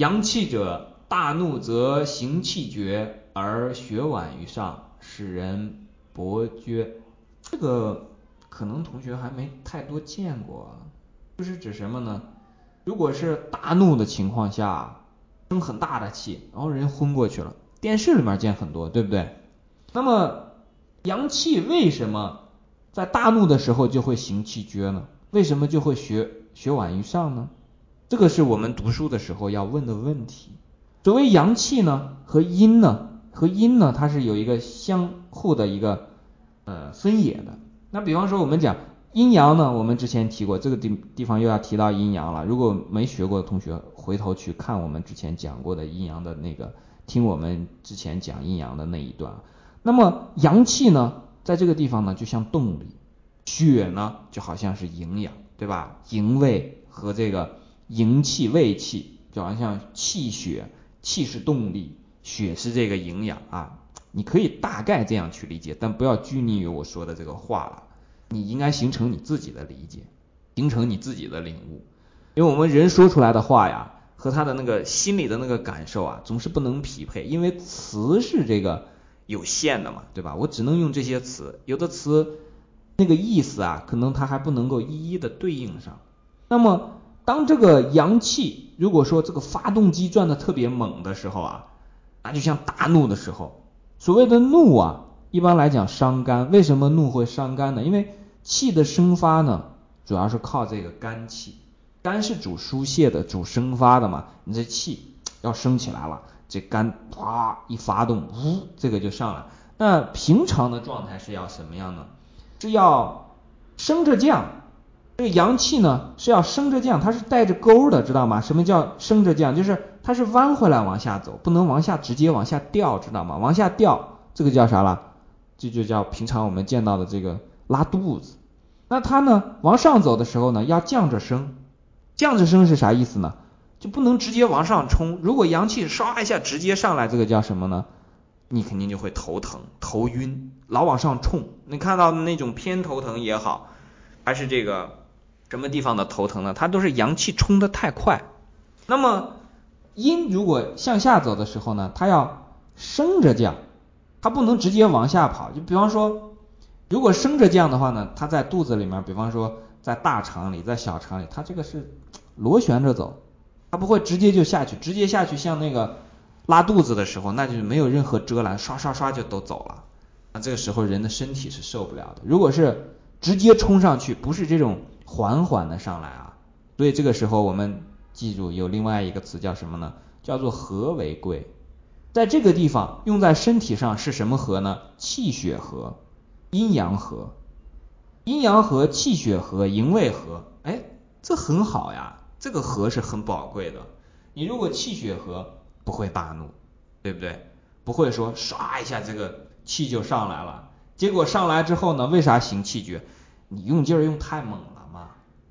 阳气者，大怒则行气绝，而血脘于上，使人勃厥。这个可能同学还没太多见过，就是指什么呢？如果是大怒的情况下，生很大的气，然后人昏过去了。电视里面见很多，对不对？那么阳气为什么在大怒的时候就会行气绝呢？为什么就会血血脘于上呢？这个是我们读书的时候要问的问题。所谓阳气呢和阴呢和阴呢，它是有一个相互的一个呃分野的。那比方说我们讲阴阳呢，我们之前提过，这个地地方又要提到阴阳了。如果没学过的同学，回头去看我们之前讲过的阴阳的那个，听我们之前讲阴阳的那一段。那么阳气呢，在这个地方呢，就像动力；血呢，就好像是营养，对吧？营卫和这个。营气、胃气，就好像气血，气是动力，血是这个营养啊。你可以大概这样去理解，但不要拘泥于我说的这个话了。你应该形成你自己的理解，形成你自己的领悟。因为我们人说出来的话呀，和他的那个心里的那个感受啊，总是不能匹配，因为词是这个有限的嘛，对吧？我只能用这些词，有的词那个意思啊，可能它还不能够一一的对应上。那么。当这个阳气如果说这个发动机转的特别猛的时候啊，那就像大怒的时候。所谓的怒啊，一般来讲伤肝。为什么怒会伤肝呢？因为气的生发呢，主要是靠这个肝气。肝是主疏泄的，主生发的嘛。你这气要升起来了，这肝啪一发动，呜，这个就上来。那平常的状态是要什么样呢？是要升着降。这个阳气呢是要升着降，它是带着钩的，知道吗？什么叫升着降？就是它是弯回来往下走，不能往下直接往下掉，知道吗？往下掉，这个叫啥了？这就叫平常我们见到的这个拉肚子。那它呢往上走的时候呢要降着升，降着升是啥意思呢？就不能直接往上冲。如果阳气唰一下直接上来，这个叫什么呢？你肯定就会头疼、头晕，老往上冲。你看到那种偏头疼也好，还是这个。什么地方的头疼呢？它都是阳气冲得太快。那么阴如果向下走的时候呢，它要升着降，它不能直接往下跑。就比方说，如果升着降的话呢，它在肚子里面，比方说在大肠里，在小肠里，它这个是螺旋着走，它不会直接就下去，直接下去像那个拉肚子的时候，那就没有任何遮拦，刷刷刷就都走了。那这个时候人的身体是受不了的。如果是直接冲上去，不是这种。缓缓的上来啊，所以这个时候我们记住有另外一个词叫什么呢？叫做和为贵。在这个地方用在身体上是什么和呢？气血和，阴阳和，阴阳和，气血和，营卫和。哎，这很好呀，这个和是很宝贵的。你如果气血和，不会大怒，对不对？不会说唰一下这个气就上来了，结果上来之后呢，为啥行气绝？你用劲儿用太猛了。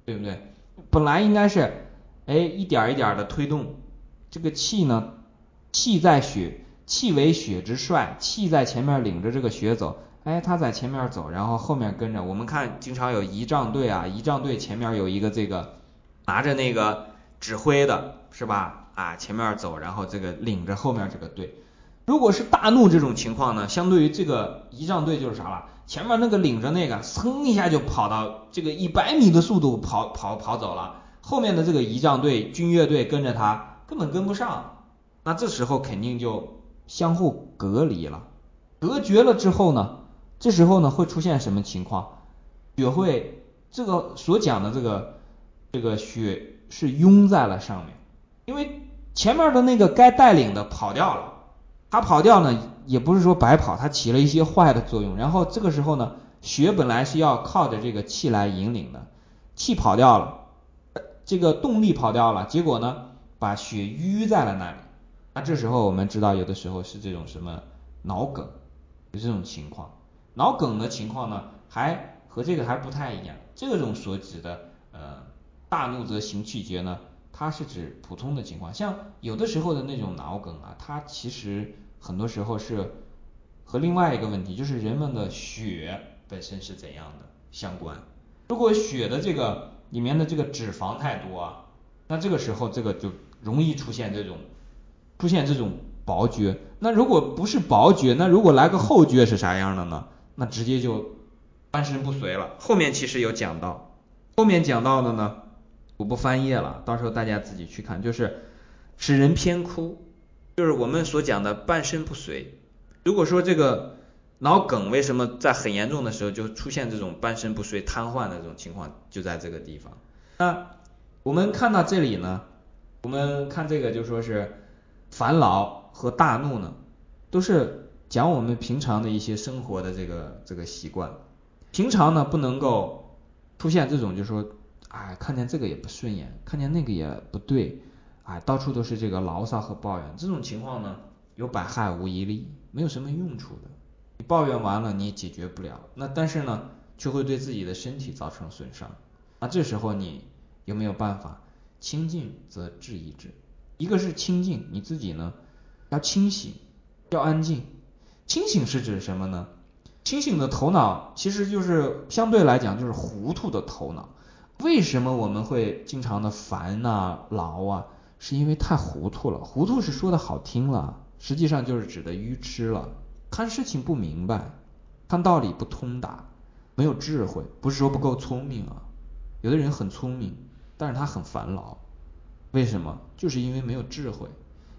对不对？本来应该是，哎，一点一点的推动这个气呢，气在血，气为血之帅，气在前面领着这个血走，哎，他在前面走，然后后面跟着。我们看经常有仪仗队啊，仪仗队前面有一个这个拿着那个指挥的，是吧？啊，前面走，然后这个领着后面这个队。如果是大怒这种情况呢，相对于这个仪仗队就是啥了？前面那个领着那个，噌一下就跑到这个一百米的速度跑跑跑走了，后面的这个仪仗队、军乐队跟着他根本跟不上，那这时候肯定就相互隔离了，隔绝了之后呢，这时候呢会出现什么情况？血会这个所讲的这个这个血是拥在了上面，因为前面的那个该带领的跑掉了。他跑掉呢，也不是说白跑，它起了一些坏的作用。然后这个时候呢，血本来是要靠着这个气来引领的，气跑掉了，这个动力跑掉了，结果呢，把血淤在了那里。那这时候我们知道，有的时候是这种什么脑梗，有这种情况。脑梗的情况呢，还和这个还不太一样。这种所指的呃大怒则行气绝呢，它是指普通的情况，像有的时候的那种脑梗啊，它其实。很多时候是和另外一个问题，就是人们的血本身是怎样的相关。如果血的这个里面的这个脂肪太多，那这个时候这个就容易出现这种出现这种薄厥。那如果不是薄厥，那如果来个厚厥是啥样的呢？那直接就半身不遂了。后面其实有讲到，后面讲到的呢，我不翻页了，到时候大家自己去看，就是使人偏枯，就是我们所讲的半身不遂。如果说这个脑梗为什么在很严重的时候就出现这种半身不遂、瘫痪的这种情况，就在这个地方。那我们看到这里呢，我们看这个就说是烦恼和大怒呢，都是讲我们平常的一些生活的这个这个习惯。平常呢不能够出现这种，就是说哎看见这个也不顺眼，看见那个也不对，哎到处都是这个牢骚和抱怨，这种情况呢有百害无一利，没有什么用处的。你抱怨完了你也解决不了，那但是呢却会对自己的身体造成损伤。那这时候你。有没有办法清静则治一治？一个是清静，你自己呢要清醒，要安静。清醒是指什么呢？清醒的头脑其实就是相对来讲就是糊涂的头脑。为什么我们会经常的烦啊、劳啊？是因为太糊涂了。糊涂是说的好听了，实际上就是指的愚痴了，看事情不明白，看道理不通达，没有智慧。不是说不够聪明啊，有的人很聪明。但是他很烦恼，为什么？就是因为没有智慧。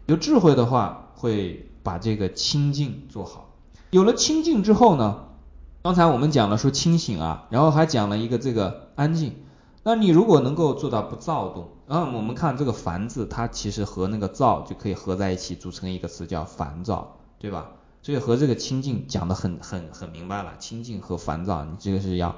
有智慧的话，会把这个清净做好。有了清净之后呢？刚才我们讲了说清醒啊，然后还讲了一个这个安静。那你如果能够做到不躁动，然后我们看这个烦字，它其实和那个躁就可以合在一起，组成一个词叫烦躁，对吧？所以和这个清净讲的很很很明白了，清净和烦躁，你这个是要。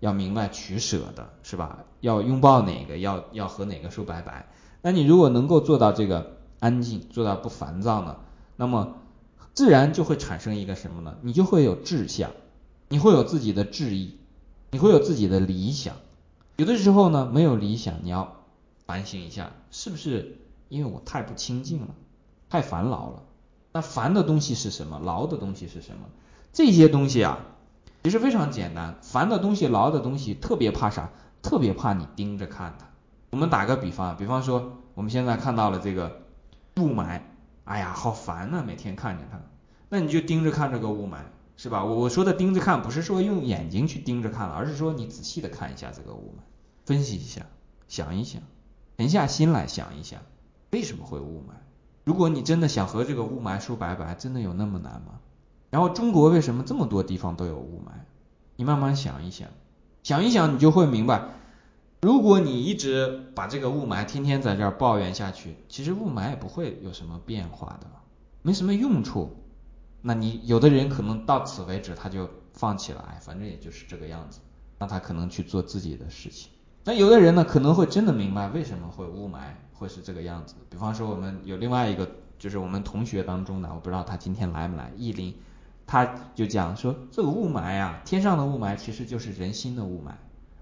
要明白取舍的是吧？要拥抱哪个，要要和哪个说拜拜。那你如果能够做到这个安静，做到不烦躁呢，那么自然就会产生一个什么呢？你就会有志向，你会有自己的志意，你会有自己的理想。有的时候呢，没有理想，你要反省一下，是不是因为我太不清净了，太烦恼了？那烦的东西是什么？劳的东西是什么？这些东西啊。其实非常简单，烦的东西、劳的东西，特别怕啥？特别怕你盯着看它。我们打个比方，比方说我们现在看到了这个雾霾，哎呀，好烦呐，每天看着它。那你就盯着看这个雾霾，是吧？我我说的盯着看，不是说用眼睛去盯着看了，而是说你仔细的看一下这个雾霾，分析一下，想一想，沉下心来想一想，为什么会雾霾？如果你真的想和这个雾霾说拜拜，真的有那么难吗？然后中国为什么这么多地方都有雾霾？你慢慢想一想，想一想你就会明白，如果你一直把这个雾霾天天在这儿抱怨下去，其实雾霾也不会有什么变化的，没什么用处。那你有的人可能到此为止他就放弃了，哎，反正也就是这个样子，那他可能去做自己的事情。那有的人呢可能会真的明白为什么会雾霾会是这个样子。比方说我们有另外一个就是我们同学当中的，我不知道他今天来没来，意林。他就讲说，这个雾霾啊，天上的雾霾其实就是人心的雾霾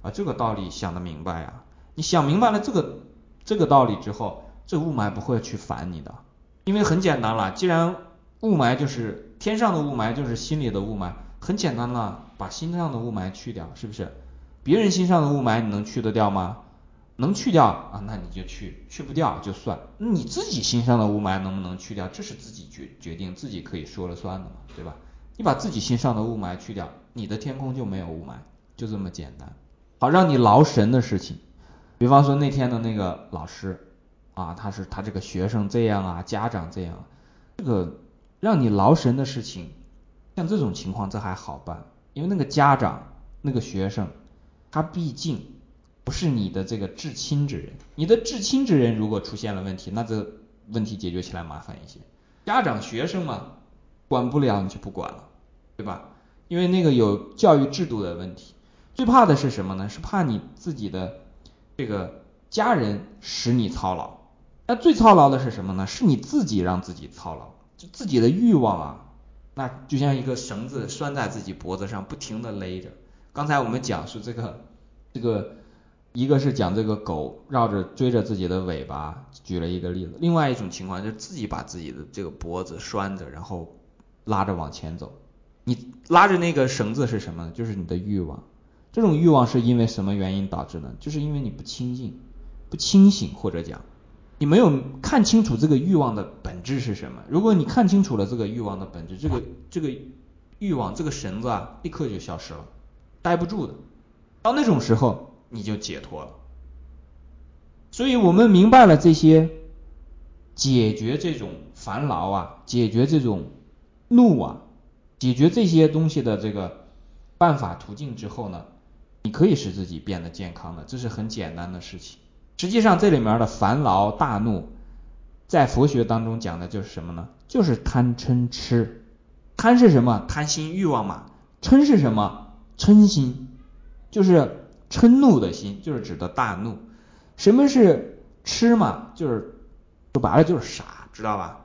啊，这个道理想得明白呀。你想明白了这个这个道理之后，这雾霾不会去烦你的，因为很简单了，既然雾霾就是天上的雾霾，就是心里的雾霾，很简单了，把心上的雾霾去掉，是不是？别人心上的雾霾你能去得掉吗？能去掉啊，那你就去，去不掉就算。你自己心上的雾霾能不能去掉，这是自己决决定，自己可以说了算的嘛，对吧？你把自己心上的雾霾去掉，你的天空就没有雾霾，就这么简单。好，让你劳神的事情，比方说那天的那个老师啊，他是他这个学生这样啊，家长这样，这个让你劳神的事情，像这种情况这还好办，因为那个家长那个学生，他毕竟不是你的这个至亲之人，你的至亲之人如果出现了问题，那这问题解决起来麻烦一些。家长学生嘛。管不了你就不管了，对吧？因为那个有教育制度的问题。最怕的是什么呢？是怕你自己的这个家人使你操劳。那最操劳的是什么呢？是你自己让自己操劳，就自己的欲望啊，那就像一个绳子拴在自己脖子上，不停的勒着。刚才我们讲述这个这个，一个是讲这个狗绕着追着自己的尾巴，举了一个例子。另外一种情况就是自己把自己的这个脖子拴着，然后。拉着往前走，你拉着那个绳子是什么呢？就是你的欲望。这种欲望是因为什么原因导致呢？就是因为你不清净、不清醒，或者讲你没有看清楚这个欲望的本质是什么。如果你看清楚了这个欲望的本质，这个这个欲望这个绳子啊，立刻就消失了，待不住的。到那种时候，你就解脱了。所以我们明白了这些解决这种烦恼啊，解决这种怒啊，解决这些东西的这个办法途径之后呢，你可以使自己变得健康的，这是很简单的事情。实际上这里面的烦劳大怒，在佛学当中讲的就是什么呢？就是贪嗔痴。贪是什么？贪心欲望嘛。嗔是什么？嗔心，就是嗔怒的心，就是指的大怒。什么是痴嘛？就是说白了就是傻，知道吧？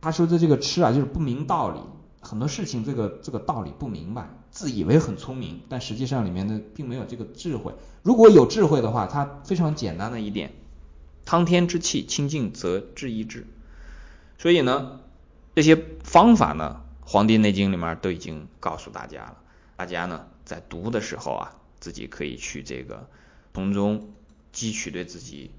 他说的这个痴啊，就是不明道理，很多事情这个这个道理不明白，自以为很聪明，但实际上里面的并没有这个智慧。如果有智慧的话，它非常简单的一点，汤天之气清净则治一治。所以呢，这些方法呢，《黄帝内经》里面都已经告诉大家了，大家呢在读的时候啊，自己可以去这个从中。汲取对自己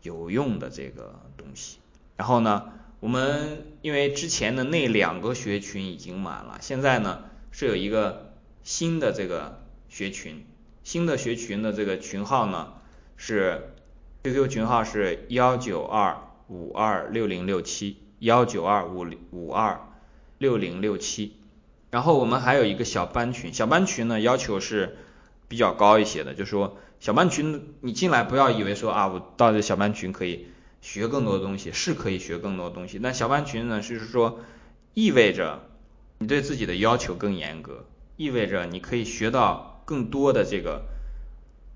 有用的这个东西，然后呢，我们因为之前的那两个学群已经满了，现在呢是有一个新的这个学群，新的学群的这个群号呢是 QQ 群号是幺九二五二六零六七幺九二五五二六零六七，然后我们还有一个小班群，小班群呢要求是比较高一些的，就是说。小班群，你进来不要以为说啊，我到这小班群可以学更多的东西，是可以学更多的东西。但小班群呢，就是说意味着你对自己的要求更严格，意味着你可以学到更多的这个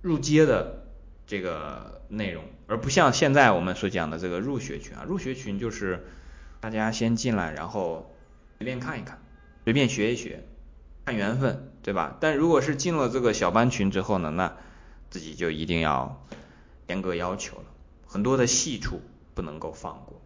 入阶的这个内容，而不像现在我们所讲的这个入学群啊，入学群就是大家先进来，然后随便看一看，随便学一学，看缘分，对吧？但如果是进了这个小班群之后呢，那自己就一定要严格要求了，很多的细处不能够放过。